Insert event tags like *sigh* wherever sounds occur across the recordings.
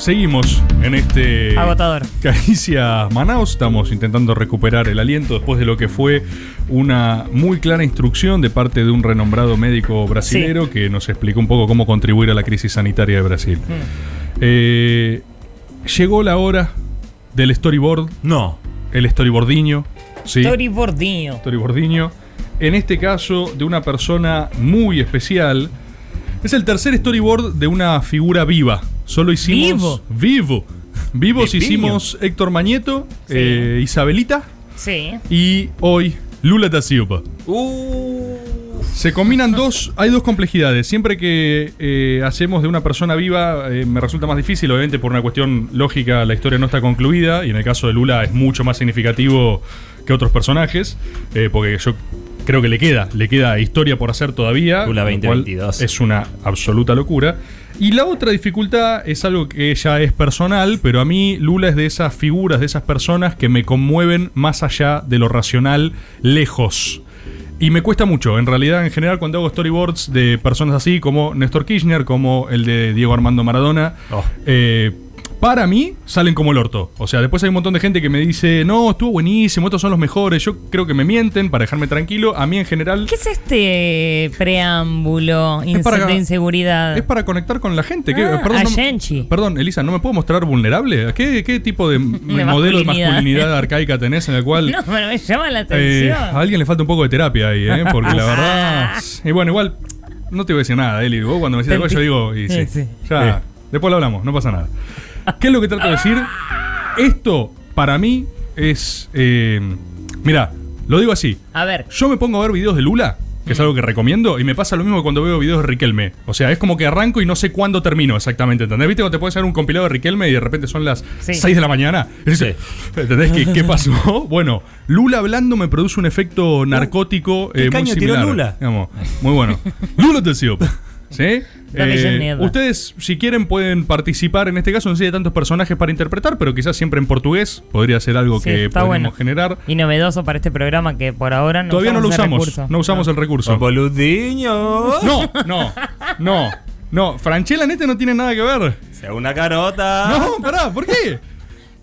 seguimos en este. Agotador. Caricia Manaus. Estamos intentando recuperar el aliento después de lo que fue una muy clara instrucción de parte de un renombrado médico brasilero que nos explicó un poco cómo contribuir a la crisis sanitaria de Brasil. Mm. Eh, llegó la hora del storyboard. No. El storyboardiño. Sí. Storyboardinho. Storyboardiño. En este caso, de una persona muy especial. Es el tercer storyboard de una figura viva. Solo hicimos. Vivo. Vivos Viviño. hicimos Héctor Mañeto, Sí. eh, Isabelita Sí. y hoy Lula da Silva. Se combinan dos, hay dos complejidades. Siempre que eh, hacemos de una persona viva eh, me resulta más difícil, obviamente por una cuestión lógica la historia no está concluida y en el caso de Lula es mucho más significativo que otros personajes, eh, porque yo creo que le queda, le queda historia por hacer todavía. Lula lo cual 2022. Es una absoluta locura. Y la otra dificultad es algo que ya es personal, pero a mí Lula es de esas figuras, de esas personas que me conmueven más allá de lo racional, lejos. Y me cuesta mucho, en realidad, en general, cuando hago storyboards de personas así como Néstor Kirchner, como el de Diego Armando Maradona, Oh. eh, para mí salen como el orto. O sea, después hay un montón de gente que me dice, no, estuvo buenísimo, estos son los mejores. Yo creo que me mienten para dejarme tranquilo. A mí en general ¿Qué es este preámbulo Es para- de inseguridad? es para conectar con la gente. ¿Qué- Ah, perdón, a no- Genchi. perdón, Elisa, ¿no me puedo mostrar vulnerable? ¿A ¿Qué, qué tipo de *laughs* modelo de masculinidad. arcaica tenés en el cual... *laughs* No, pero me llama la Eh, atención. a alguien le falta un poco de terapia ahí, ¿eh? Porque la *laughs* verdad. Y bueno, igual no te voy a decir nada, Eli. Vos cuando me decís algo, yo digo, y sí. Sí, sí. Ya, después lo hablamos, no pasa nada. ¿Qué es lo que trato de decir? Esto, para mí, es. Eh, mira, lo digo así. A ver, Yo me pongo a ver videos de Lula, que es algo que recomiendo, y me pasa lo mismo que cuando veo videos de Riquelme. O sea, es como que arranco y no sé cuándo termino exactamente, ¿entendés? ¿Viste cuando te puedes hacer un compilado de Riquelme y de repente son las Sí. 6 de la mañana? Y dices, ¿Entendés qué, qué pasó? *laughs* Bueno, Lula hablando me produce un efecto narcótico ¿qué eh, muy caño tiró similar. Lula? Digamos, muy bueno. *laughs* Lula te sigo. ¿Sí? Eh, ustedes, si quieren, pueden participar en este caso. No sé si hay tantos personajes para interpretar, pero quizás siempre en portugués podría ser algo Sí, que podemos bueno. generar. y novedoso para este programa que por ahora no Todavía no lo usamos. No usamos el recurso. Boludiño. No, no, no. No, Franchella en este no tiene nada que ver. Sea una carota. No, pará, ¿por qué?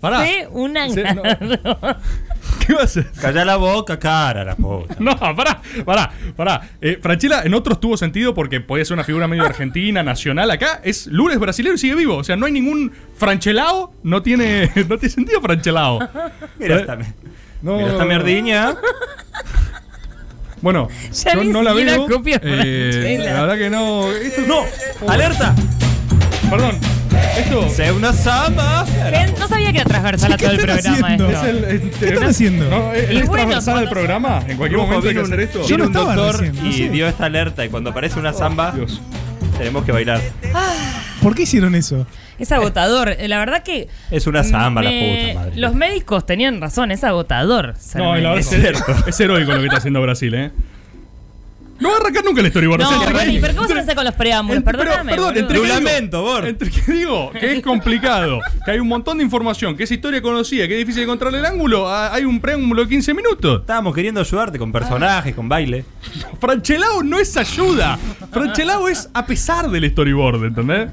Pará. Sí, una no. ¿Qué va a hacer? Calla la boca, cara, la puta. *laughs* No, pará, pará, pará. Eh, Franchella en otros tuvo sentido porque podía ser una figura medio argentina, nacional. Acá es Lourdes brasileño y sigue vivo. O sea, no hay ningún Franchelao. No tiene, *laughs* no tiene sentido Franchelao. Mira esta, No, mira esta mierdiña. Bueno, Ya yo no la veo. copia Eh, la verdad que no. Esto- ¡No! ¡Alerta! Perdón. Esto. ¡Sea una samba! Ven, No sabía que era transversal a todo el programa haciendo? esto. Es el, ¿Qué están haciendo? No, es, Y es bueno, transversal cuando- al programa. En cualquier momento hay que vino hacer un, esto. Yo vino no un estaba doctor recién, no y sé. dio esta alerta y cuando aparece una samba Dios. tenemos que bailar. ¿Por qué hicieron eso? Es agotador. Eh, La verdad que. Es una samba la me- puta madre. Los médicos tenían razón, es agotador. ser No, la verdad médico. es, cierto. es heroico lo que está haciendo Brasil, ¿eh? No va a arrancar nunca el storyboard. No, o sea, entre- bueno, ¿y por qué vos entre- hacer con los preámbulos? entre- pero, Perdóname. perdón, entre Lo que digo- lamento, Bor. Entre que digo que es complicado, que hay un montón de información, que es historia conocida, que es difícil encontrar el ángulo, ah, hay un preámbulo de 15 minutos. Estábamos queriendo ayudarte con personajes, con baile. Franchelao no es ayuda. Franchelao es a pesar del storyboard, ¿entendés?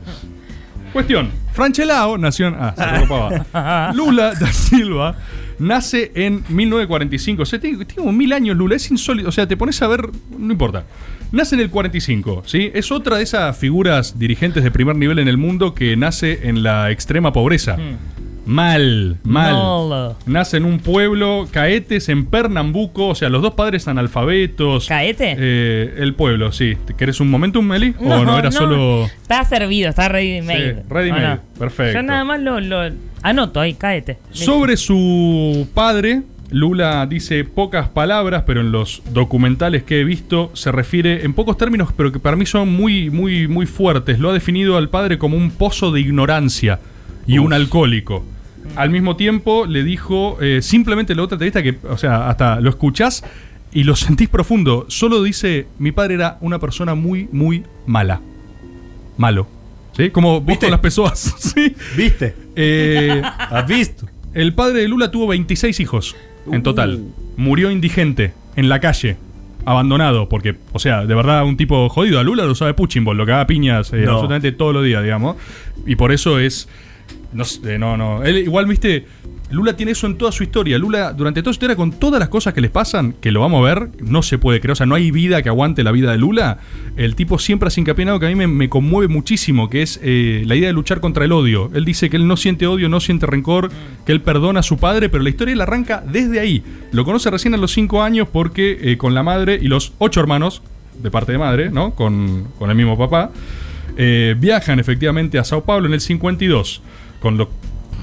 Cuestión. Franchelao nació en... Ah, se preocupaba. *laughs* Lula da Silva nace en 1945. O sea, tiene, como mil años Lula. Es insólito. O sea, te pones a ver... No importa. Nace en el 45, ¿sí? Es otra de esas figuras dirigentes de primer nivel en el mundo que nace en la extrema pobreza. Mal, mal. Mal. Nace en un pueblo, Caetes, en Pernambuco. O sea, los dos padres analfabetos. ¿Caete? Eh, el pueblo, sí. ¿Te ¿Querés un momentum, Meli? ¿O no era solo.? Está servido, está ready made. Sí, ready ¿O made, perfecto. Yo nada más lo, lo anoto ahí, cáete. Sobre su padre, Lula dice pocas palabras, pero en los documentales que he visto se refiere en pocos términos, pero que para mí son muy, muy, muy fuertes. Lo ha definido al padre como un pozo de ignorancia y un alcohólico. Al mismo tiempo le dijo eh, simplemente la otra entrevista que, o sea, hasta lo escuchás y lo sentís profundo. Solo dice, mi padre era una persona muy, muy mala. Malo. ¿Sí? Como vos ¿Viste? con las personas. *laughs* ¿Sí? ¿Viste? Eh, ¿Has visto? el padre de Lula tuvo 26 hijos en total. Murió indigente, en la calle, abandonado, porque, o sea, de verdad, un tipo jodido. A Lula lo sabe Puchimbol, lo que haga piñas eh, No. absolutamente todos los días, digamos. Y por eso es No, sé, no, no. Él igual, viste, Lula tiene eso en toda su historia. Lula, durante toda su historia, con todas las cosas que les pasan, que lo vamos a ver, no se puede creer. O sea, no hay vida que aguante la vida de Lula. El tipo siempre hace hincapié en algo que a mí me, me conmueve muchísimo, que es eh, la idea de luchar contra el odio. Él dice que él no siente odio, no siente rencor, que él perdona a su padre, pero la historia la arranca desde ahí. Lo conoce recién a los 5 años porque eh, con la madre y los ocho hermanos, de parte de madre, ¿no? Con, con el mismo papá, eh, viajan efectivamente a Sao Paulo en el 52, con los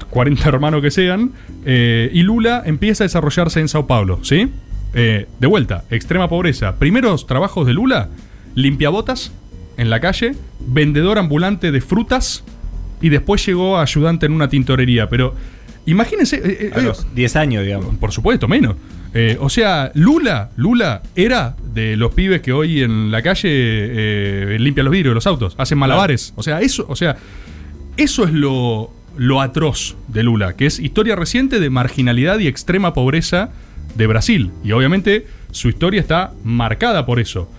40 hermanos que sean, eh, y Lula empieza a desarrollarse en Sao Paulo, ¿sí? Eh, de vuelta, extrema pobreza. Primeros trabajos de Lula, limpiabotas en la calle, vendedor ambulante de frutas, y después llegó a ayudante en una tintorería, pero imagínense... eh, A eh, los 10 años, digamos. por supuesto, menos. Eh, o sea, Lula, Lula era de los pibes que hoy en la calle eh, limpian los vidrios de los autos, hacen malabares. O sea, eso, o sea, eso es lo, lo atroz de Lula, que es historia reciente de marginalidad y extrema pobreza de Brasil. Y obviamente su historia está marcada por eso.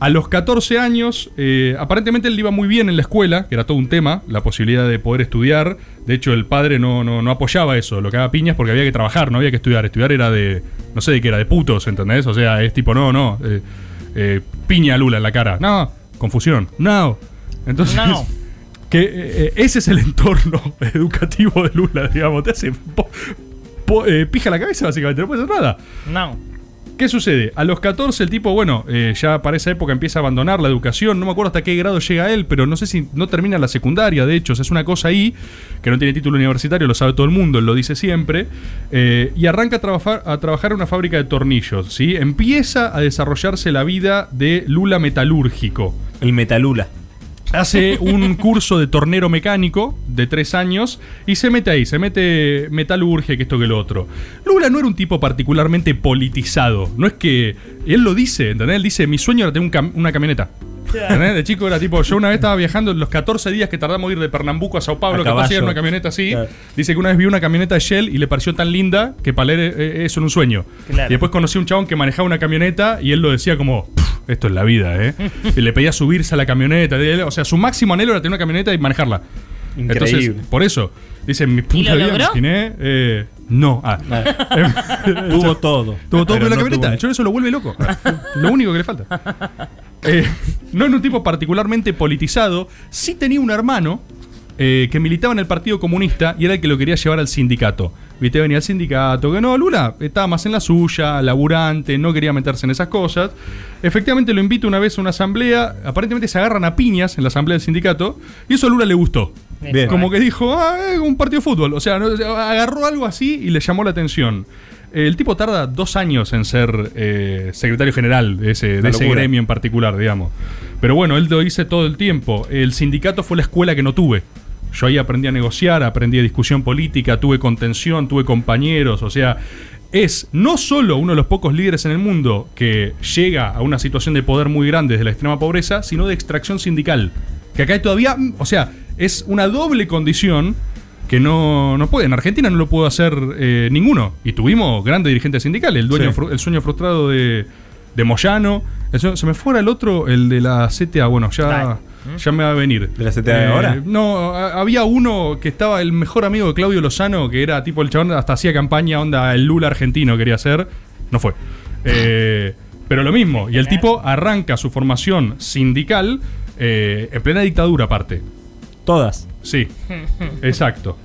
A los 14 años, eh, aparentemente él iba muy bien en la escuela, que era todo un tema, la posibilidad de poder estudiar. De hecho, el padre no, no, no apoyaba eso, lo que haga piñas porque había que trabajar, no había que estudiar. Estudiar era de, no sé de qué era, de putos, ¿entendés? O sea, es tipo, no, no, eh, eh, piña a Lula en la cara. No, confusión, no. Entonces, No. *laughs* que eh, ese es el entorno *laughs* educativo de Lula, digamos. Te hace po- po- eh, pija la cabeza, básicamente, no puede hacer nada. No. ¿Qué sucede? A los 14 el tipo, bueno, eh, ya para esa época empieza a abandonar la educación. No me acuerdo hasta qué grado llega él, pero no sé si no termina la secundaria, de hecho. O sea, es una cosa ahí que no tiene título universitario, lo sabe todo el mundo, él lo dice siempre. eh, y arranca a trabajar, a trabajar en una fábrica de tornillos, ¿sí? Empieza a desarrollarse la vida de Lula metalúrgico. El Metalula. Hace un curso de tornero mecánico de tres años y se mete ahí, se mete metalurgia, que esto que lo otro. Lula no era un tipo particularmente politizado. No es que. Él lo dice, ¿entendés? Él dice: Mi sueño era tener una camioneta. *laughs* ¿Entendés? De chico era tipo, yo una vez estaba viajando los 14 días que tardamos en ir de Pernambuco a Sao Paulo, A 14 días en una camioneta así. Claro. Dice que una vez vio una camioneta de Shell y le pareció tan linda que para leer eh, eso era un sueño. Claro. Y después conocí a un chabón que manejaba una camioneta y él lo decía como, "Pff, esto es la vida, ¿eh? *laughs* y le pedía subirse a la camioneta. Y él- O sea, su máximo anhelo era tener una camioneta y manejarla. Increíble. Entonces, por eso, dice, mi de vida, logró? imaginé, eh, no. Ah. *laughs* Tuvo todo. Tuvo todo Pero pero la no camioneta. El choro eso lo vuelve loco. lo único que le falta. Eh, *laughs* no era un tipo particularmente politizado. Sí tenía un hermano eh, que militaba en el Partido Comunista y era el que lo quería llevar al sindicato. Viste, venía al sindicato, que no, Lula estaba más en la suya, laburante, no quería meterse en esas cosas. Efectivamente lo invita una vez a una asamblea, aparentemente se agarran a piñas en la asamblea del sindicato y eso a Lula le gustó. Bien. Como que dijo, ah, un partido de fútbol. O sea, agarró algo así y le llamó la atención. El tipo tarda dos años en ser eh, secretario general de ese, de ese gremio en particular, digamos. Pero bueno, él lo hice todo el tiempo. El sindicato fue la escuela que no tuve. Yo ahí aprendí a negociar, aprendí a discusión política, tuve contención, tuve compañeros. O sea, es no solo uno de los pocos líderes en el mundo que llega a una situación de poder muy grande desde la extrema pobreza, sino de extracción sindical. Que acá hay todavía, o sea, es una doble condición que no, no puede. En Argentina no lo pudo hacer eh, ninguno. Y tuvimos grandes dirigentes sindicales. El, dueño Sí. fru- el sueño frustrado de, de Moyano. El sueño- se me fuera el otro, el de la CTA. Bueno, ya, Dale. ya me va a venir. ¿De la CTA de ahora? No, a- había uno que estaba el mejor amigo de Claudio Lozano, que era tipo el chabón, hasta hacía campaña, onda, el Lula argentino quería ser. No fue. *laughs* Eh, pero lo mismo. Y el tipo arranca su formación sindical eh, en plena dictadura, aparte. Todas. Sí, exacto.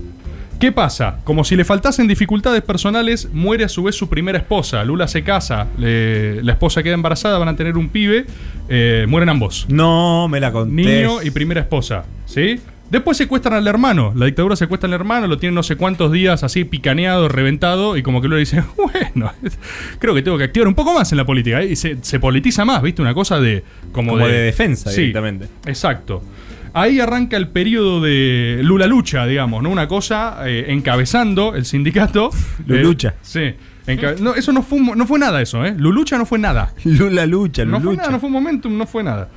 ¿Qué pasa? Como si le faltasen dificultades personales, muere a su vez su primera esposa. Lula se casa, le- la esposa queda embarazada, van a tener un pibe, eh, mueren ambos. No me la conté. Niño y primera esposa, ¿sí? Después secuestran al hermano, la dictadura secuestra al hermano, lo tiene no sé cuántos días así picaneado, reventado, y como que Lula dice, *laughs* bueno, creo que tengo que activar un poco más en la política. ¿eh? Y se, se politiza más, ¿viste? Una cosa de... Como, Como de defensa directamente. Exacto. Ahí arranca el periodo de Lula Lucha, digamos, ¿no? Una cosa eh, encabezando el sindicato. *laughs* Lulucha. Eh, sí. No, eso no fue, no fue nada eso, ¿eh? Lulucha no fue nada. Lula lucha, No fue *laughs* nada, no fue un momentum, no fue nada.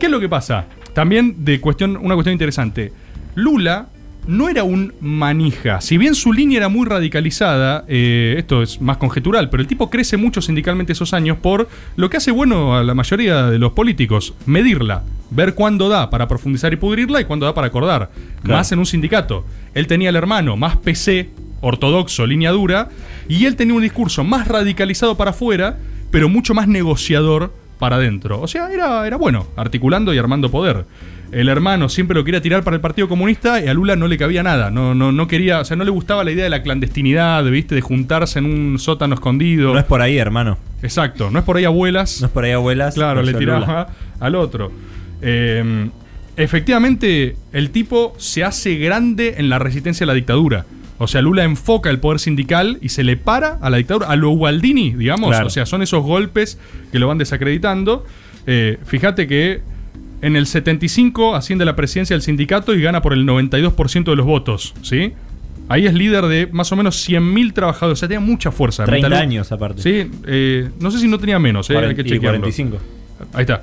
¿Qué es lo que pasa? También de cuestión, una cuestión interesante. Lula no era un manija. Si bien su línea era muy radicalizada, eh, esto es más conjetural, pero el tipo crece mucho sindicalmente esos años por lo que hace bueno a la mayoría de los políticos, medirla, ver cuándo da para profundizar y pudrirla y cuándo da para acordar. Claro. Más en un sindicato. Él tenía el hermano más PC, ortodoxo, línea dura, y él tenía un discurso más radicalizado para afuera, pero mucho más negociador para adentro. O sea, era, era bueno, articulando y armando poder. El hermano siempre lo quería tirar para el Partido Comunista y a Lula no le cabía nada. No, no, no quería, o sea, no le gustaba la idea de la clandestinidad, ¿viste? De juntarse en un sótano escondido. No es por ahí, hermano. Exacto, no es por ahí abuelas. No es por ahí, abuelas. Claro, le tiraba Lula. al otro. Eh, efectivamente, el tipo se hace grande en la resistencia a la dictadura. O sea, Lula enfoca el poder sindical y se le para a la dictadura, a lo Gualdini, digamos. Claro. O sea, son esos golpes que lo van desacreditando. Eh, fíjate que en el 75 asciende a la presidencia del sindicato y gana por el 92% de los votos, ¿sí? Ahí es líder de más o menos 100.000 trabajadores. O sea, tenía mucha fuerza. 30 Metalú- años aparte. Sí, eh, no sé si no tenía menos, eh, hay Cuaren- que y chequearlo. 45. Ahí está.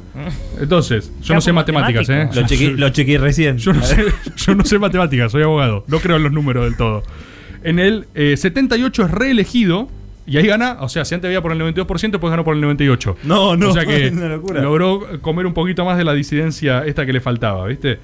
Entonces, yo no sé matemáticas, ¿eh? matemático. Lo chequeé, lo chequeé recién. Yo no, sé, *laughs* yo no sé matemáticas, soy abogado. No creo en los números del todo. En el eh, 78 es reelegido y ahí gana, o sea, si antes había por el 92%, pues ganó por el 98%. No, no, O sea que *laughs* es una locura. logró comer un poquito más de la disidencia esta que le faltaba, ¿viste?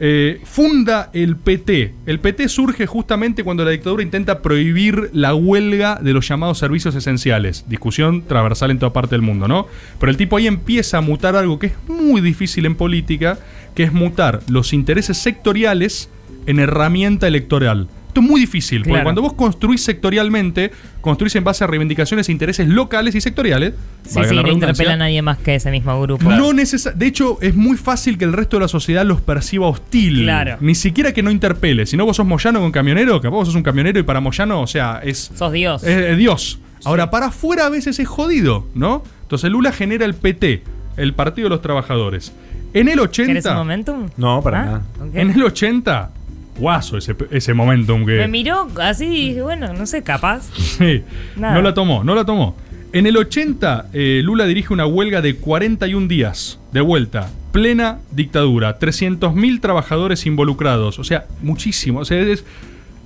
Eh, funda el PT. El PT surge justamente cuando la dictadura intenta prohibir la huelga de los llamados servicios esenciales. Discusión transversal en toda parte del mundo, ¿no? Pero el tipo ahí empieza a mutar algo que es muy difícil en política, que es mutar los intereses sectoriales en herramienta electoral. Esto es muy difícil, porque Claro. cuando vos construís sectorialmente, construís en base a reivindicaciones e intereses locales y sectoriales. Sí, sí, no interpela a nadie más que ese mismo grupo. no de hecho, es muy fácil que el resto de la sociedad los perciba hostil. Claro. Ni siquiera que no interpele. Si no vos sos Moyano con camionero, capaz vos sos un camionero y para Moyano, o sea, es, Sos Dios. es- es Dios. Ahora, para afuera a veces es jodido, ¿no? Entonces Lula genera el PT, el Partido de los Trabajadores. En el 80. ¿Querés un momentum? No, para Ah, nada. En el 80. Guaso ese, ese momentum que. Me miró así y dije, bueno, no sé, capaz. *laughs* Sí, Nada. no la tomó, no la tomó. En el 80, eh, Lula dirige una huelga de 41 días, de vuelta, plena dictadura, 300.000 trabajadores involucrados, o sea, muchísimo, o sea, es,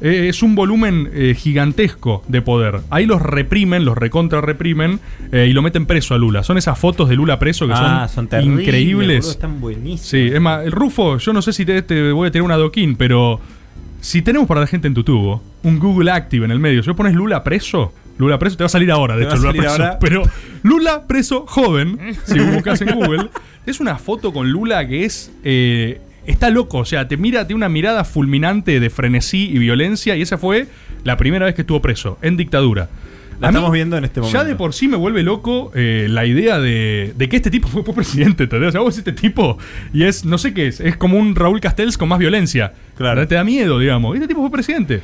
eh, es un volumen eh, gigantesco de poder. Ahí los reprimen, los recontra reprimen eh, y lo meten preso a Lula. Son esas fotos de Lula preso que Ah, son, son increíbles. están buenísimos. Sí, es más, el Rufo, yo no sé si te, te voy a tener un adoquín, pero si tenemos para la gente en tu tubo un Google Active en el medio, si vos pones Lula preso, Lula preso, te va a salir ahora, de hecho, Lula preso. ahora. Pero Lula preso joven, si buscas en *laughs* Google, es una foto con Lula que es. eh, está loco, o sea, te mira, tiene una mirada fulminante de frenesí y violencia, y esa fue la primera vez que estuvo preso, en dictadura. La mí, estamos viendo en este momento. Ya de por sí me vuelve loco eh, la idea de, de que este tipo fue, presidente, ¿entendés? O sea, vos este tipo y es, no sé qué es, es como un Raúl Castells con más violencia. Claro. Te da miedo, digamos. Este tipo fue presidente.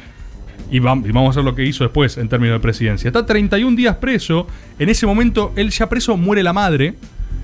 Y vam- y vamos a ver lo que hizo después en términos de presidencia. Está 31 días preso. En ese momento, él ya preso, muere la madre.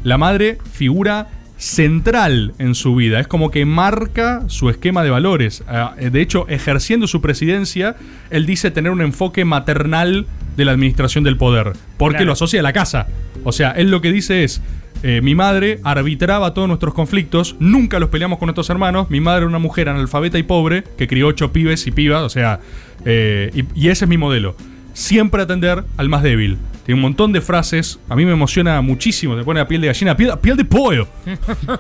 La madre figura central en su vida. Es como que marca su esquema de valores. Ah, De hecho, ejerciendo su presidencia, él dice tener un enfoque maternal de la administración del poder. Porque Claro. lo asocia a la casa. O sea, él lo que dice es. eh, mi madre arbitraba todos nuestros conflictos, nunca los peleamos con nuestros hermanos. Mi madre era una mujer analfabeta y pobre que crió ocho pibes y pibas, o sea, eh, y, y ese es mi modelo. Siempre atender al más débil. Tiene un montón de frases, a mí me emociona muchísimo, te pone a piel de gallina, a piel, a piel de pollo.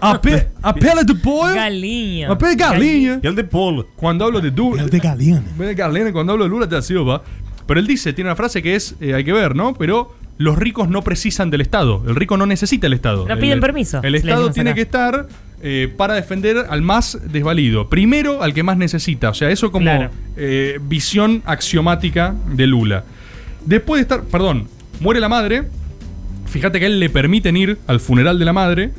A, pe- a piel de pollo. Galiño. A piel de gallina. Y el de Paul. Cuando hablo de du El de Galeone. de Carlene, cuando hablo de Lula te Silva. Pero él dice, tiene una frase que es, eh, hay que ver, ¿no? Pero los ricos no precisan del Estado. El rico no necesita el Estado. No piden El- permiso, El Estado tiene acá. que estar eh, para defender al más desvalido. Primero al que más necesita. O sea, eso como Claro. eh, visión axiomática de Lula. Después de estar, perdón, muere la madre. Fíjate que a él le permiten ir al funeral de la madre.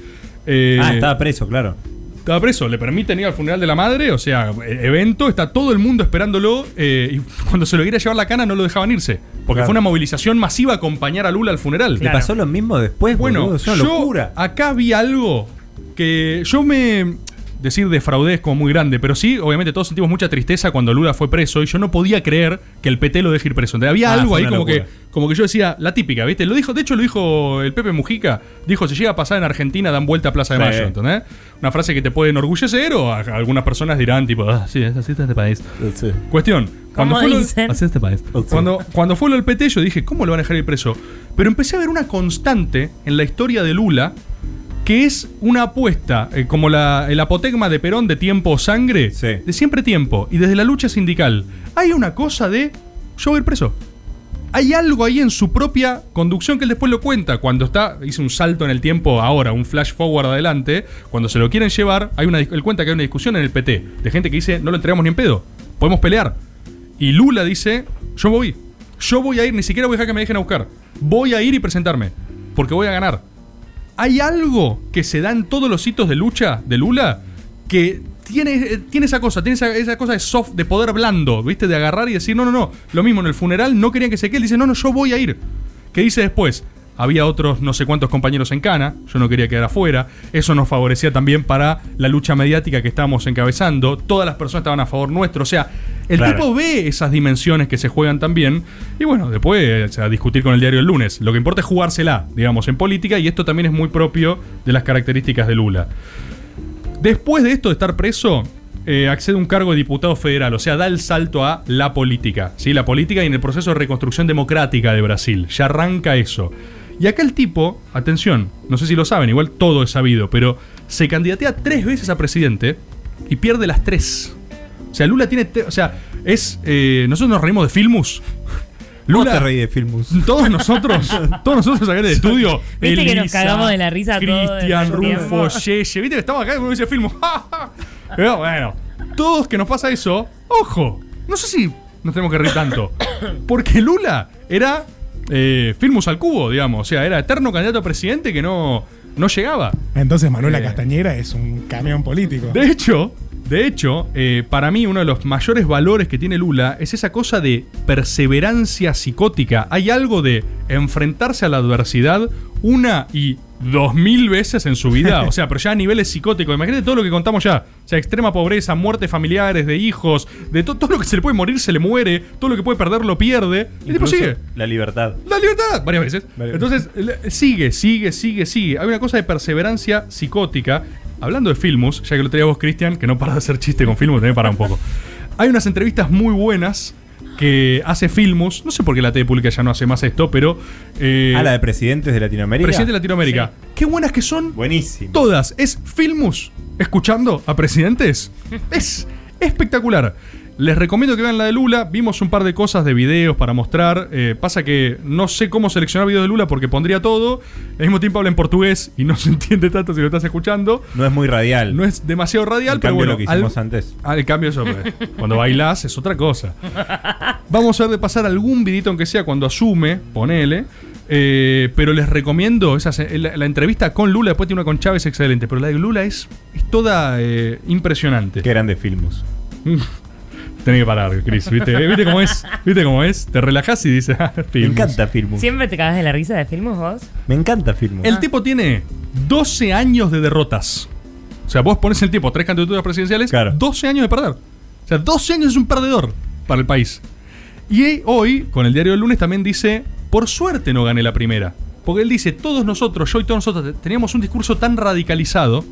eh, ah, estaba preso, claro. estaba preso, le permiten ir al funeral de la madre, o sea, e- evento, está todo el mundo esperándolo eh, y *laughs* cuando se lo quería llevar la cana no lo dejaban irse, porque Claro. fue una movilización masiva a acompañar a Lula al funeral. Le Claro. pasó lo mismo después, Bueno, boludo, es una yo locura. acá vi algo que yo me... decir defraudé es como muy grande, pero sí, obviamente todos sentimos mucha tristeza cuando Lula fue preso y yo no podía creer que el PT lo deje ir preso. Entonces, había Ah, algo ahí como que, como que yo decía, la típica, ¿viste? Lo dijo, de hecho lo dijo el Pepe Mujica, dijo, si llega a pasar en Argentina, dan vuelta a Plaza de Sí. Mayo, ¿entendés? Una frase que te puede enorgullecer o a- algunas personas dirán, tipo, ah, sí, es así está este país. Sí. Cuestión. Cuando ¿Cómo fue lo- dicen? así es este país. Cuando, cuando fue lo del PT, yo dije, ¿cómo lo van a dejar ir preso? Pero empecé a ver una constante en la historia de Lula, que es una apuesta, eh, como la, el apotegma de Perón de tiempo o sangre, Sí. de siempre tiempo, y desde la lucha sindical. Hay una cosa de, yo voy a ir preso. Hay algo ahí en su propia conducción que él después lo cuenta. Cuando está, hizo un salto en el tiempo ahora, un flash forward adelante. Cuando se lo quieren llevar, hay una, él cuenta que hay una discusión en el PT de gente que dice: No lo entregamos ni en pedo, podemos pelear. Y Lula dice: Yo voy, yo voy a ir, ni siquiera voy a dejar que me dejen a buscar. Voy a ir y presentarme, porque voy a ganar. Hay algo que se da en todos los hitos de lucha de Lula que tiene, eh, tiene esa cosa, tiene esa, cosa de soft, de poder blando, ¿viste? De agarrar y decir, no, no, no. Lo mismo en el funeral, no querían que se quede. Dice, no, no, yo voy a ir. ¿Qué dice después? Había otros no sé cuántos compañeros en Cana, yo no quería quedar afuera. Eso nos favorecía también para la lucha mediática que estábamos encabezando. Todas las personas estaban a favor nuestro. O sea, el Claro. tipo ve esas dimensiones que se juegan también. Y bueno, después eh, o sea, a discutir con el diario el lunes. Lo que importa es jugársela, digamos, en política. Y esto también es muy propio de las características de Lula. Después de esto de estar preso, eh, accede a un cargo de diputado federal, o sea, da el salto a la política, ¿sí? La política y en el proceso de reconstrucción democrática de Brasil. Ya arranca eso. Y acá el tipo, atención, no sé si lo saben, igual todo es sabido, pero se candidatea tres veces a presidente y pierde las tres. O sea, Lula tiene. o sea, es. eh, nosotros nos reímos de Filmus. *laughs* Lula te reí de Filmus. *laughs* Todos nosotros, todos nosotros acá en el estudio. Viste que nos cagamos de la risa Cristian. Rufo, Yeye. Viste que estamos acá y dice Filmus. *laughs* Pero bueno, todos que nos pasa eso, ojo, no sé si nos tenemos que reír tanto. *coughs* Porque Lula era eh, Filmus al cubo, digamos. O sea, era eterno candidato a presidente que no, no llegaba. Entonces Manuela Eh. Castañera es un camión político. De hecho, de hecho, eh, para mí uno de los mayores valores que tiene Lula es esa cosa de perseverancia psicótica. Hay algo de enfrentarse a la adversidad una y dos mil veces en su vida. O sea, pero ya a niveles psicóticos. Imagínate todo lo que contamos ya. O sea, extrema pobreza, muerte familiares, de hijos, de to- todo lo que se le puede morir se le muere, todo lo que puede perder lo pierde. Y tipo sigue. La libertad. La libertad, varias veces. Varias Entonces, sigue, sigue, sigue, sigue. Hay una cosa de perseverancia psicótica. Hablando de Filmus, ya que lo traía vos, Cristian, que no para de hacer chiste con Filmus, también para un poco. Hay unas entrevistas muy buenas que hace Filmus. No sé por qué la TV pública ya no hace más esto, pero. eh, ah, la de presidentes de Latinoamérica. Presidente de Latinoamérica. Qué buenas que son Buenísimo. todas. Es Filmus escuchando a presidentes. *laughs* Es espectacular. Les recomiendo que vean la de Lula. Vimos un par de cosas de videos para mostrar. Eh, pasa que no sé cómo seleccionar videos de Lula porque pondría todo. Al mismo tiempo habla en portugués y no *laughs* se entiende tanto si lo estás escuchando. No es muy radial. No es demasiado radial, En pero cambio, bueno. lo que hicimos antes. Ah, el cambio eso. pues, cuando bailás es otra cosa. *laughs* Vamos a ver de pasar algún vidito, aunque sea cuando asume, ponele. Eh, pero les recomiendo la, la entrevista con Lula, después tiene una con Chávez excelente, pero la de Lula es, es toda eh, impresionante. Qué grande Filmus. Tenés que parar, Chris, ¿viste? ¿Viste cómo es? ¿Viste cómo es? Te relajás y dices, ah, Me Filmus. encanta Filmus. ¿Siempre te cagas de la risa de filmos vos? Me encanta Filmus. El tipo tiene 12 años de derrotas. O sea, vos pones el tipo, tres candidaturas presidenciales, Claro. 12 años de perder. O sea, 12 años es un perdedor para el país. Y hoy, con el diario del lunes, también dice, por suerte no gané la primera. Porque él dice, todos nosotros, yo y todos nosotros, teníamos un discurso tan radicalizado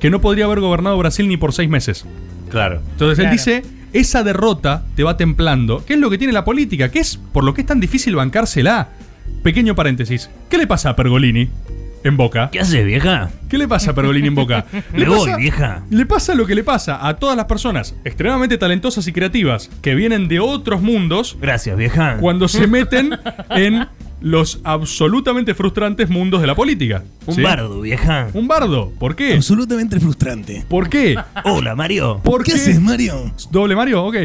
que no podría haber gobernado Brasil ni por seis meses. Claro. Entonces él Claro. dice, esa derrota te va templando. ¿Qué es lo que tiene la política? ¿Qué es por lo que es tan difícil bancársela? Pequeño paréntesis. ¿Qué le pasa a Pergolini en Boca? ¿Qué haces, vieja? ¿Qué le pasa a Pergolini en Boca? *laughs* Me voy, vieja. Le pasa lo que le pasa a todas las personas extremadamente talentosas y creativas que vienen de otros mundos Gracias, vieja. cuando se *laughs* meten en los absolutamente frustrantes mundos de la política. Un ¿sí? bardo, vieja. Un bardo. ¿Por qué? Absolutamente frustrante. ¿Por qué? Hola, Mario. ¿Por ¿Qué haces, Mario? Doble Mario, ok.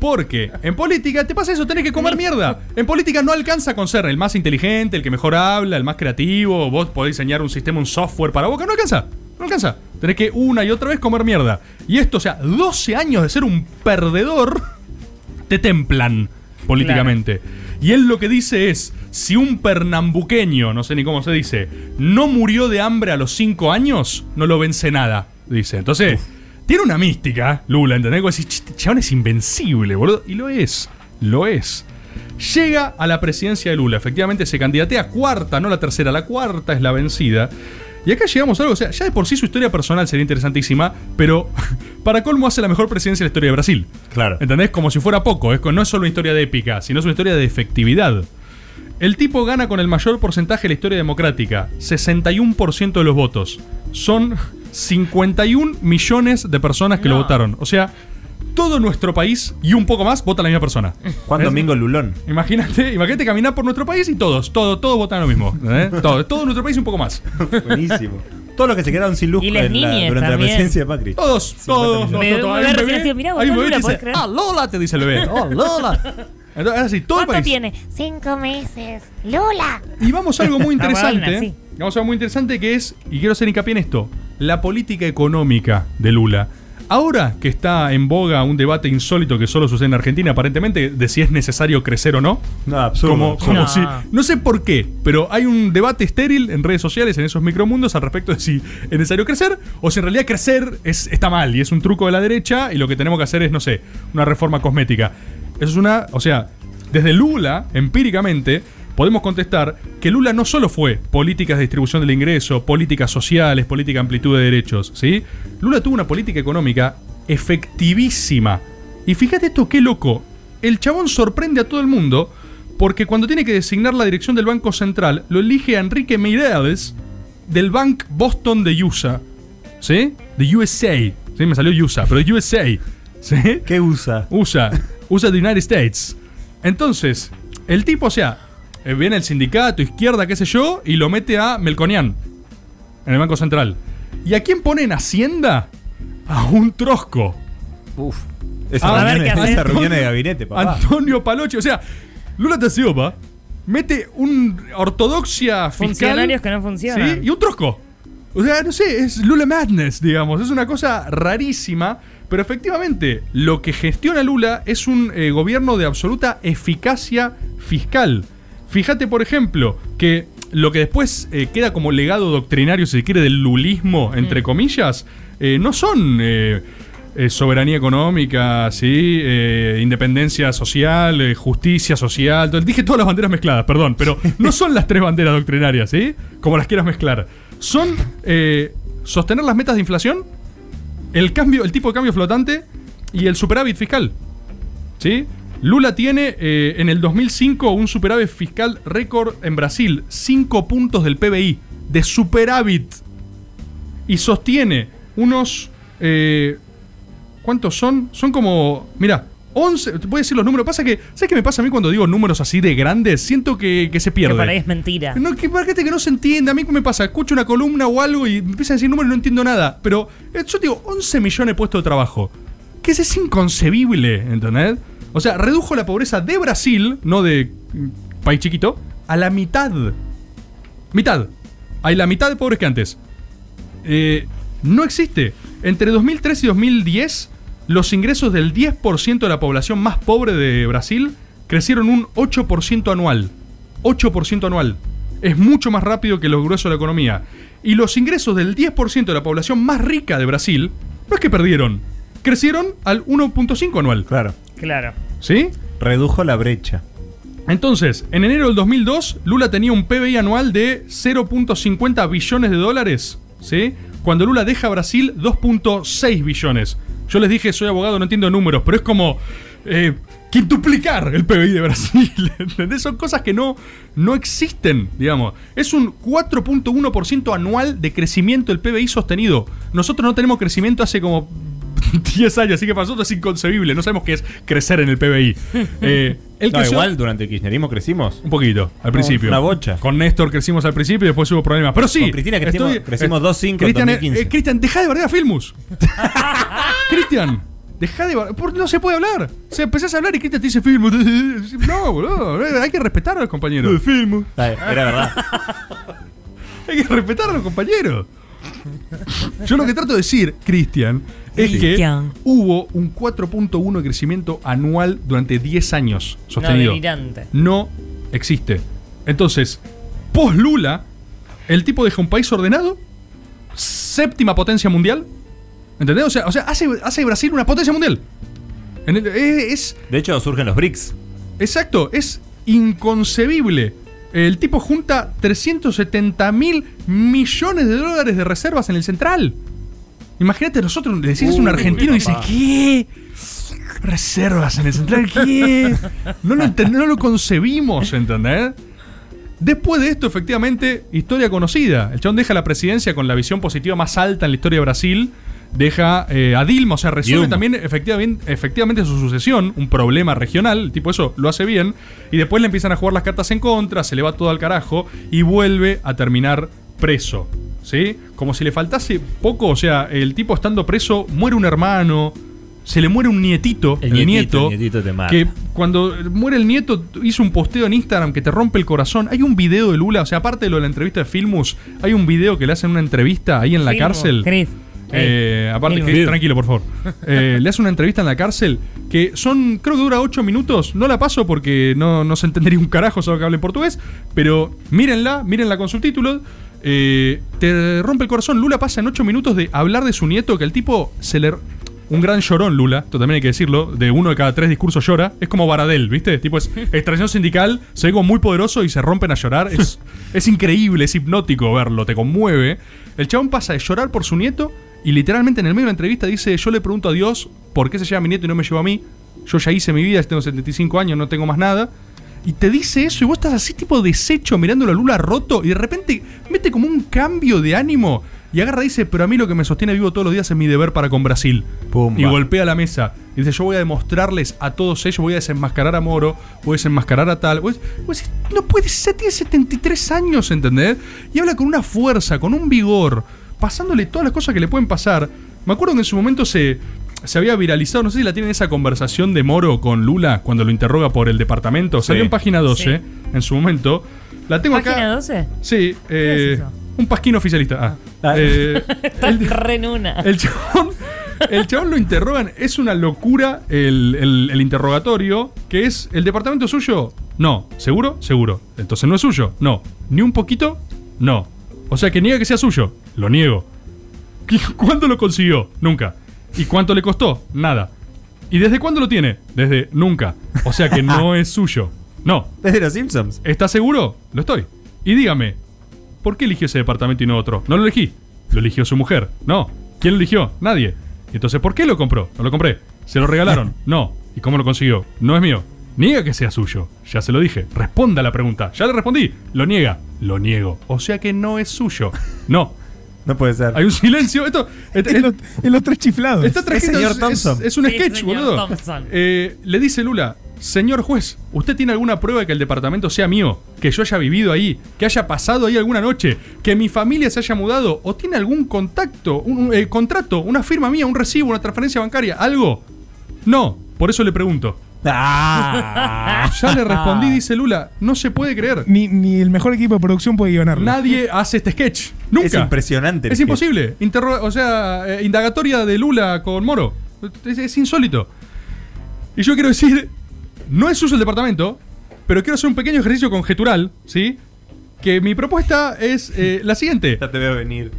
Porque en política te pasa eso, tenés que comer mierda. En política no alcanza con ser el más inteligente, el que mejor habla, el más creativo. Vos podés diseñar un sistema, un software para boca. No alcanza, no alcanza. Tenés que una y otra vez comer mierda. Y esto, o sea, 12 años de ser un perdedor, te templan políticamente. Y él lo que dice es, si un pernambuqueño, no sé ni cómo se dice, no murió de hambre a los 5 años, no lo vence nada, dice. Entonces, tiene una mística, Lula, ¿entendés? Vos decís, "Ch, este chabón es invencible, boludo. Y lo es, lo es. Llega a la presidencia de Lula, efectivamente se candidatea cuarta, no la tercera, la cuarta es la vencida. Y acá llegamos a algo, o sea, ya de por sí su historia personal sería interesantísima, pero *laughs* para colmo hace la mejor presidencia de la historia de Brasil. Claro. ¿Entendés? Como si fuera poco, es, no es solo una historia de épica, sino es una historia de efectividad. El tipo gana con el mayor porcentaje de la historia democrática, 61% de los votos. Son 51 millones de personas que lo No. votaron. O sea, todo nuestro país y un poco más vota la misma persona. Juan ¿Ves? Domingo Lulón. Imagínate, imagínate caminar por nuestro país y todos, todos, todos votan lo mismo. ¿eh? *laughs* Todo, todo nuestro país y un poco más. Buenísimo. Todos los que se quedaron sin luz Y en la- durante la también. presidencia de Macri. Todos, todos, todos, Me- todos. me Hay un recién bebé, decía, mirá, hay un votó bebé Lula, que ¿podés dice, creer? ah, Lola, te dice el bebé. *laughs* Oh, Lola. Entonces, así, todo el ¿Cuánto país. tiene? Cinco meses. Lula. Y vamos a algo muy interesante. sí. Vamos a algo muy interesante que es, y quiero hacer hincapié en esto, la política económica de Lula. Ahora que está en boga un debate insólito que solo sucede en Argentina, aparentemente, de si es necesario crecer o no. No, absurdo. Como, absurdo. como No. si. No sé por qué, pero hay un debate estéril en redes sociales, en esos micromundos, al respecto de si es necesario crecer o si en realidad crecer es, está mal y es un truco de la derecha y lo que tenemos que hacer es, no sé, una reforma cosmética. Eso es una. O sea, desde Lula, empíricamente, podemos contestar que Lula no solo fue políticas de distribución del ingreso, políticas sociales, política de amplitud de derechos, ¿sí? Lula tuvo una política económica efectivísima. Y fíjate esto qué loco. El chabón sorprende a todo el mundo porque cuando tiene que designar la dirección del Banco Central, lo elige a Enrique Meireles del Bank Boston de USA. ¿Sí? De USA. Sí, me salió USA, pero de USA. ¿Sí? ¿Qué usa? USA. USA de United States. Entonces, el tipo, o sea, viene el sindicato, izquierda, qué sé yo, y lo mete a Melconian en el Banco Central. ¿Y a quién pone en Hacienda? A un trosco. Uf. Esa, reunión, esa reunión de gabinete, papá. Antonio Palochi. O sea, Lula da Silva mete un ortodoxia fiscal. Funcionarios que no funcionan. Sí, y un trosco. O sea, no sé, es Lula Madness, digamos. Es una cosa rarísima. Pero efectivamente, lo que gestiona Lula es un eh, gobierno de absoluta eficacia fiscal. Fíjate, por ejemplo, que lo que después eh, queda como legado doctrinario, si se quiere, del lulismo, entre comillas, eh, no son eh, eh, soberanía económica, ¿sí? Independencia social, justicia social. Dije todas las banderas mezcladas, perdón, pero no son las tres banderas doctrinarias, ¿sí? Como las quieras mezclar. Son sostener las metas de inflación, el cambio, el tipo de cambio flotante y el superávit fiscal. ¿Sí? Lula tiene eh, en el 2005 un superávit fiscal récord en Brasil, 5 puntos del PBI de superávit. Y sostiene unos... eh, ¿Cuántos son? Son como... Mira, 11... Te voy a decir los números. Pasa que... ¿Sabes qué me pasa a mí cuando digo números así de grandes? Siento que, que se Que pierde. por ahí es mentira. No, que para que no se entiende. A mí, ¿qué me pasa? Escucho una columna o algo y me empiezan a decir números y no entiendo nada. Pero eh, yo te digo, 11 millones de puestos de trabajo. Que ese es inconcebible, ¿entendés? O sea, redujo la pobreza de Brasil, no de mm, país chiquito, a la mitad. Mitad. Hay la mitad de pobres que antes. Eh, no existe. Entre 2003 y 2010, los ingresos del 10% de la población más pobre de Brasil crecieron un 8% anual. 8% anual. Es mucho más rápido que los gruesos de la economía. Y los ingresos del 10% de la población más rica de Brasil, no es que perdieron, crecieron al 1.5 anual. Claro. Claro. ¿Sí? Redujo la brecha. Entonces, en enero del 2002, Lula tenía un PBI anual de 0.50 billones de dólares, ¿sí? Cuando Lula deja Brasil, 2.6 billones. Yo les dije, soy abogado, no entiendo números, pero es como eh, quintuplicar el PBI de Brasil, *laughs* ¿entendés? Son cosas que no, no existen, digamos. Es un 4.1% anual de crecimiento del PBI sostenido. Nosotros no tenemos crecimiento hace como *laughs* 10 años, así que para nosotros es inconcebible. No sabemos qué es crecer en el PBI. *laughs* Eh, él No, creció- igual durante el kirchnerismo crecimos. un poquito, al principio. una bocha. Con Néstor crecimos al principio y después hubo problemas. Pero sí. Con Cristina crecimos- crecimos 2.5 en Cristian, eh, 2015. eh, Cristian, deja de bardear a Filmus. *laughs* Cristian, deja de bardear. por- No se puede hablar. Se empezás a hablar y Cristian te dice Filmus. No, boludo. Hay que respetar a los compañeros. Filmus. Era verdad. Hay que respetar a los compañeros. Yo lo que trato de decir, Cristian, es que hubo un 4.1 de crecimiento anual durante 10 años No, sostenido delirante. no existe. Entonces, post Lula, el tipo deja un país ordenado, séptima potencia mundial, ¿Entendés? O sea, o sea hace, hace Brasil una potencia mundial. En el- es, es- De hecho, surgen los BRICS. Exacto, es inconcebible. El tipo junta 370 mil millones de dólares de reservas en el central. Imagínate, nosotros le decís a un argentino y dice. ¿qué? Reservas en el central, ¿qué? No lo, no lo concebimos, ¿entendés? Después de esto, efectivamente, historia conocida. El chabón deja la presidencia con la visión positiva más alta en la historia de Brasil. Deja eh, a Dilma, o sea, resuelve Dilma. también efectivamente, efectivamente su sucesión, un problema regional. El tipo eso lo hace bien. Y después le empiezan a jugar las cartas en contra, se le va todo al carajo y vuelve a terminar preso. ¿Sí? Como si le faltase poco, o sea, el tipo estando preso, muere un hermano, se le muere un nietito, el, El nieto, el nietito te mata. que cuando muere el nieto hizo un posteo en Instagram que te rompe el corazón. Hay un video de Lula, o sea, aparte de lo de la entrevista de Filmus, hay un video que le hacen una entrevista ahí en la cárcel. Chris. Eh, aparte, Filmus. que- tranquilo, por favor. *laughs* Eh, le hace una entrevista en la cárcel que son, creo que dura 8 minutos. No la paso porque no, no se entendería un carajo solo que hable portugués. Pero mírenla, mírenla con subtítulos. Eh, te rompe el corazón. Lula pasa en 8 minutos de hablar de su nieto, que el tipo se le. Un gran llorón, Lula, esto también hay que decirlo. De uno de cada tres discursos llora. Es como Baradel, ¿viste? Tipo, es *laughs* extracción sindical, se ve como muy poderoso y se rompen a llorar. Es, *laughs* es increíble, es hipnótico verlo, te conmueve. El chabón pasa de llorar por su nieto y literalmente en el medio de la entrevista dice: Yo le pregunto a Dios por qué se lleva mi nieto y no me lleva a mí. Yo ya hice mi vida, tengo 75 años, no tengo más nada. Y te dice eso y vos estás así tipo deshecho mirándolo a Lula roto y de repente mete como un cambio de ánimo y agarra y dice, pero a mí lo que me sostiene vivo todos los días es mi deber para con Brasil. Pumba. Y golpea la mesa. Y dice, yo voy a demostrarles a todos ellos, voy a desenmascarar a Moro, voy a desenmascarar a tal. No puede ser, tiene 73 años, ¿entendés? Y habla con una fuerza, con un vigor, pasándole todas las cosas que le pueden pasar. Me acuerdo que en su momento se, se había viralizado, no sé si la tienen esa conversación de Moro con Lula cuando lo interroga por el departamento. Salió en página 12 Sí. en su momento. La tengo ¿Página acá. 12? Sí, eh, es eso? un pasquín oficialista. Ah. Ah. Eh, *laughs* Está el- re en una. el chabón, el chabón lo interrogan. Es una locura el, el- el interrogatorio. Que es, ¿el departamento es suyo? No. ¿Seguro? Seguro. Entonces no es suyo. No. ¿Ni un poquito? No. O sea que niega que sea suyo. Lo niego. ¿Y ¿Cuándo lo consiguió? Nunca. ¿Y cuánto le costó? Nada. ¿Y desde cuándo lo tiene? Desde nunca. O sea que no es suyo. No. Desde los Simpsons. ¿Está seguro? Lo estoy. Y dígame, ¿por qué eligió ese departamento y no otro? No lo elegí. Lo eligió su mujer. No. ¿Quién lo eligió? Nadie. Entonces, ¿por qué lo compró? No lo compré. ¿Se lo regalaron? *laughs* No. ¿Y cómo lo consiguió? No es mío. Niega que sea suyo. Ya se lo dije. Responda a la pregunta. Ya le respondí. Lo niega. Lo niego. O sea que no es suyo. No. No puede ser. Hay un silencio. Esto, *laughs* En los, en los tres chiflados. Está trajito, señor es, Thompson. es- es un Sí, sketch, señor boludo. Thompson. Eh, le dice Lula, señor juez, ¿usted tiene alguna prueba de que el departamento sea mío? Que yo haya vivido ahí, que haya pasado ahí alguna noche, que mi familia se haya mudado, o tiene algún contacto, un, un, eh, contrato, una firma mía, un recibo, una transferencia bancaria, algo? No, por eso le pregunto. Ah. Ya le respondí, dice Lula, no se puede creer. Ni, ni el mejor equipo de producción puede guionarlo. Nadie hace este sketch. Nunca. Es impresionante. Es sketch. imposible. Interro- o sea, eh, indagatoria de Lula con Moro. Es, es insólito. Y yo quiero decir, no es suyo el departamento, pero quiero hacer un pequeño ejercicio conjetural, ¿sí? Que mi propuesta es eh, la siguiente. *laughs* Ya te veo venir.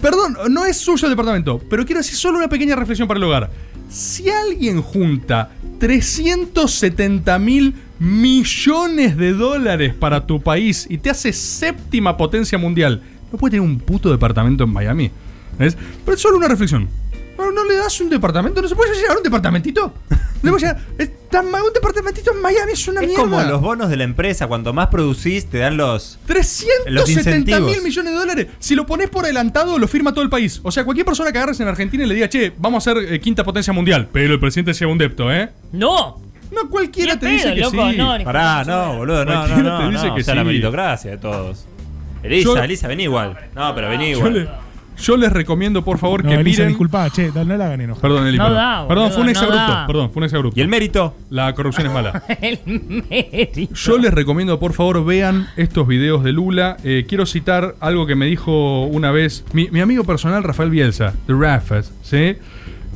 Perdón, no es suyo el departamento, pero quiero decir solo una pequeña reflexión para el hogar. Si alguien junta 370 mil millones de dólares para tu país y te hace séptima potencia mundial, ¿no puede tener un puto departamento en Miami? ¿Ves? Pero es solo una reflexión. ¿No, no le das un departamento? ¿No se puede llevar un departamentito? ¿Le llegar- es tan ma- un departamentito en Miami es una Es mierda. como los bonos de la empresa. Cuanto más producís, te dan los. 370 Los mil millones de dólares. Si lo pones por adelantado, lo firma todo el país. O sea, cualquier persona que agarres en Argentina y le diga, che, vamos a ser eh, quinta potencia mundial. Pero el presidente sea un depto, ¿eh? ¡No! No, cualquiera te pedo, dice que loco, sí. no, Pará, no, boludo, no, no, Cualquiera no. te dice no, que o sea, la sí. meritocracia de todos. Elisa, Yo- Elisa, vení igual. No, pero vení Yo, igual. Yo les recomiendo, por favor, No, que Elisa, miren. disculpa, che, no, no la hagan enojar. Perdón, Eli, No perdón. da, perdón, fue un exabrupto. no da. Perdón, fue un exabrupto. ¿Y el mérito? La corrupción es mala. *laughs* El mérito. Yo les recomiendo, por favor, vean estos videos de Lula. Eh, quiero citar algo que me dijo una vez mi, mi amigo personal, Rafael Bielsa, de Rafas, ¿sí?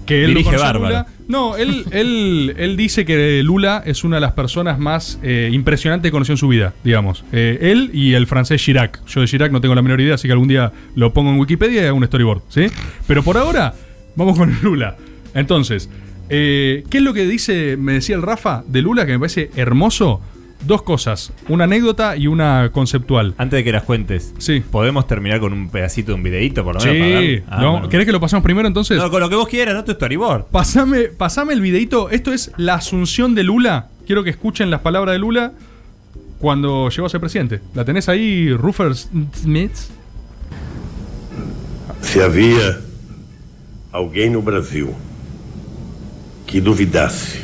Que él lo Dirige conoció a bárbaro. Lula. No, él, él, él dice que Lula es una de las personas más eh, impresionantes que conoció en su vida, digamos. Eh, él y el francés Chirac. Yo de Chirac no tengo la menor idea, así que algún día lo pongo en Wikipedia y hago un storyboard, ¿sí? Pero por ahora, Vamos con *laughs* Lula. Entonces, eh, ¿qué es lo que dice, me decía el Rafa, de Lula, que me parece hermoso? Dos cosas, una anécdota y una conceptual. Antes de que las cuentes, Sí. ¿podemos terminar con un pedacito de un videíto por lo menos? para Sí, dar- Ah, ¿no? bueno. ¿querés que lo pasamos primero entonces? No, con lo que vos quieras, no tu storyboard. Pasame, pasame el videito. Esto es la asunción de Lula. Quiero que escuchen las palabras de Lula cuando llegó a ser presidente. ¿La tenés ahí, Ruffer Smith? Se havia alguém no Brasil que duvidasse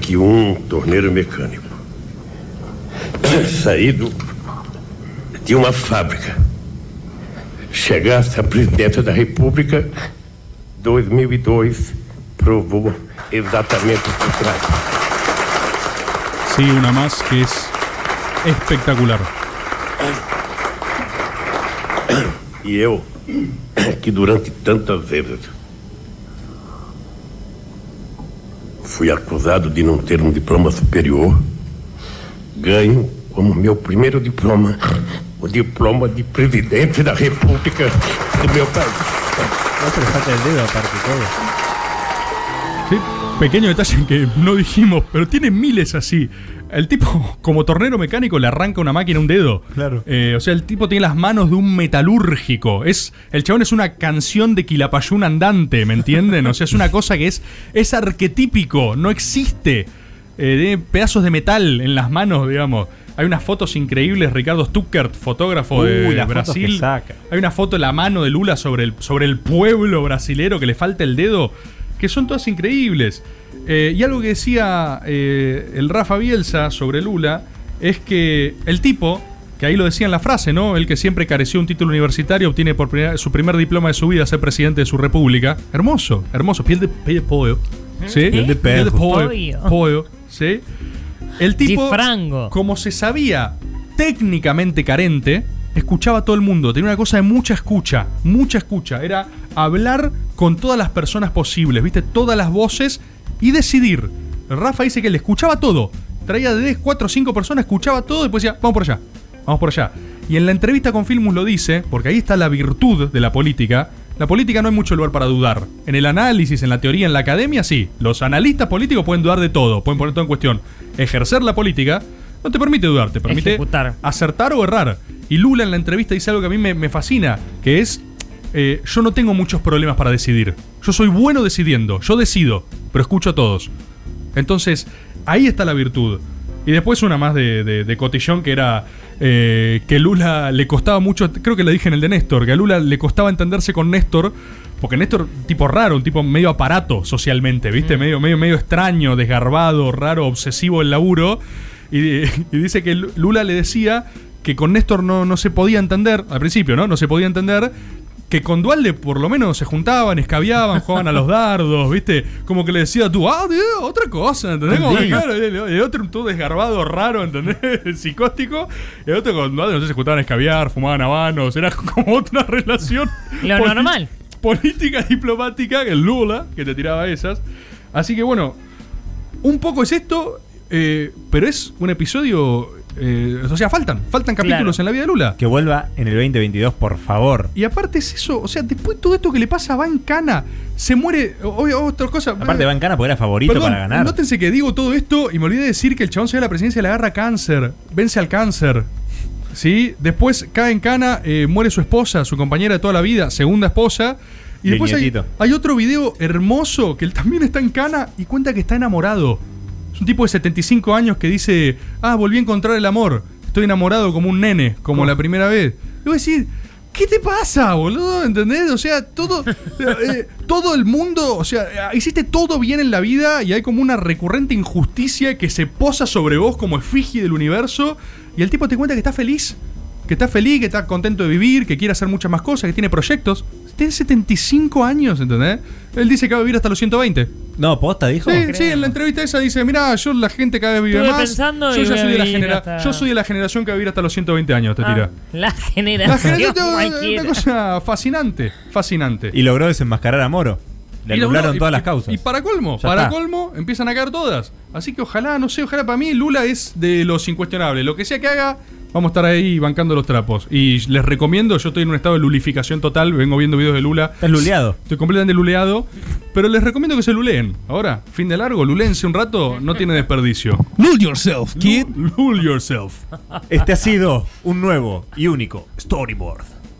que um torneiro mecânico saído de uma fábrica chegasse a presidente da República, 2002 provou exatamente o contrário. Sí, una más que es espectacular. E eu, que durante tantas vezes fui acusado de não ter um diploma superior, ganho como meu primeiro diploma o diploma de presidente da República do meu país. No se le falta el dedo aparte de todo. Sí, pequeño detalle que no dijimos, pero tiene miles así. El tipo, como tornero mecánico, le arranca una máquina un dedo. Claro. Eh, o sea, el tipo tiene las manos de un metalúrgico. Es, el chabón es una canción de Quilapayún andante, ¿me entienden? O sea, es una cosa que es, es arquetípico, no existe. Eh, tiene pedazos de metal en las manos, digamos. Hay unas fotos increíbles, Ricardo Stuckert, fotógrafo de Uy, Brasil. que saca. Hay una foto de la mano de Lula sobre el, sobre el pueblo brasilero que le falta el dedo, que son todas increíbles. Eh, y algo que decía eh, el Rafa Bielsa sobre Lula es que el tipo, que ahí lo decía en la frase, ¿no? El que siempre careció un título universitario, obtiene por su primer diploma de su vida ser presidente de su república. Hermoso, hermoso, piel de, piel de pollo. ¿Sí? Piel de Piel de. Pollo. El tipo, como se sabía técnicamente carente, escuchaba a todo el mundo. Tenía una cosa de mucha escucha, mucha escucha. Era hablar con todas las personas posibles, ¿viste? Todas las voces y decidir. Rafa dice que le escuchaba todo. Traía de 4 o 5 personas, escuchaba todo y después decía, vamos por allá, vamos por allá. Y en la entrevista con Filmus lo dice, porque ahí está la virtud de la política. La política no hay mucho lugar para dudar. En el análisis, en la teoría, en la academia, sí. Los analistas políticos pueden dudar de todo, pueden poner todo en cuestión. Ejercer la política no te permite dudar, te permite Ejecutar. acertar o errar. Y Lula en la entrevista dice algo que a mí me, me fascina, que es, eh, yo no tengo muchos problemas para decidir. Yo soy bueno decidiendo, yo decido, pero escucho a todos. Entonces, ahí está la virtud. Y después una más de, de- de cotillón que era eh, que Lula le costaba mucho, creo que le dije en el de Néstor, que a Lula le costaba entenderse con Néstor, porque Néstor, tipo raro, un tipo medio aparato socialmente, ¿viste? Medio, medio, medio extraño, desgarbado, raro, obsesivo el laburo. Y, *laughs* y dice que Lula le decía que con Néstor no, no se podía entender, al principio, ¿no? No se podía entender que con Dualde por lo menos se juntaban, escabiaban, jugaban a los dardos, ¿viste? Como que le decía tú, ah, tío, otra cosa, ¿entendés? Como que, claro, el, el otro todo desgarbado, raro, ¿entendés? *laughs* Psicóstico. Y el otro con Dualde, no sé, se juntaban a escabiar, fumaban habanos, era como otra relación. Lo normal. Política diplomática, el Lula, que te tiraba esas. Así que bueno, un poco es esto, eh, pero es un episodio. Eh, o sea, faltan, faltan capítulos Claro. en la vida de Lula. Que vuelva en el 2022, por favor. Y aparte es eso, o sea, después de todo esto que le pasa a Van Cana, se muere. o- o- otra cosa. Aparte, Van Cana porque era favorito Perdón, para ganar. Nótense que digo todo esto y me olvidé de decir que el chabón se va a la presidencia y le agarra cáncer. Vence al cáncer. ¿Sí? Después cae en cana, eh, muere su esposa, su compañera de toda la vida, segunda esposa. Y después hay otro video hermoso que él también está en cana y cuenta que está enamorado. Es un tipo de 75 años que dice, ah, volví a encontrar el amor. Estoy enamorado como un nene, como la primera vez. Y voy a decir, ¿qué te pasa, boludo? ¿Entendés? O sea, todo, *laughs* eh, todo el mundo, o sea, hiciste todo bien en la vida y hay como una recurrente injusticia que se posa sobre vos como efigie del universo y el tipo te cuenta que está feliz. Que está feliz, que está contento de vivir, que quiere hacer muchas más cosas, que tiene proyectos. Tiene 75 años, ¿entendés? Él dice que va a vivir hasta los 120. No, posta, dijo. Sí, sí, en la entrevista esa dice, mira, yo la gente cada vez vive Estuve más. pensando yo y ya voy a soy de, la vivir genera- hasta- yo soy de la generación que va a vivir hasta los 120 años, te Ah, tira. la La generación generación una cualquiera. cosa fascinante, fascinante. Y logró desenmascarar a Moro. Le Y lo- anularon y- todas las y- causas. Y para colmo, Ya para está. colmo, empiezan a caer todas. Así que ojalá, no sé, ojalá para mí Lula es de los incuestionables. Lo que sea que haga, Vamos a estar ahí bancando los trapos. Y les recomiendo, yo estoy en un estado de lulificación total, vengo viendo videos de Lula. Estás luleado. Estoy completamente luleado, pero les recomiendo que se luleen. Ahora, fin de largo, lulense un rato, no tiene desperdicio. Lul yourself, kid. Lul yourself. Este ha sido un nuevo y único storyboard.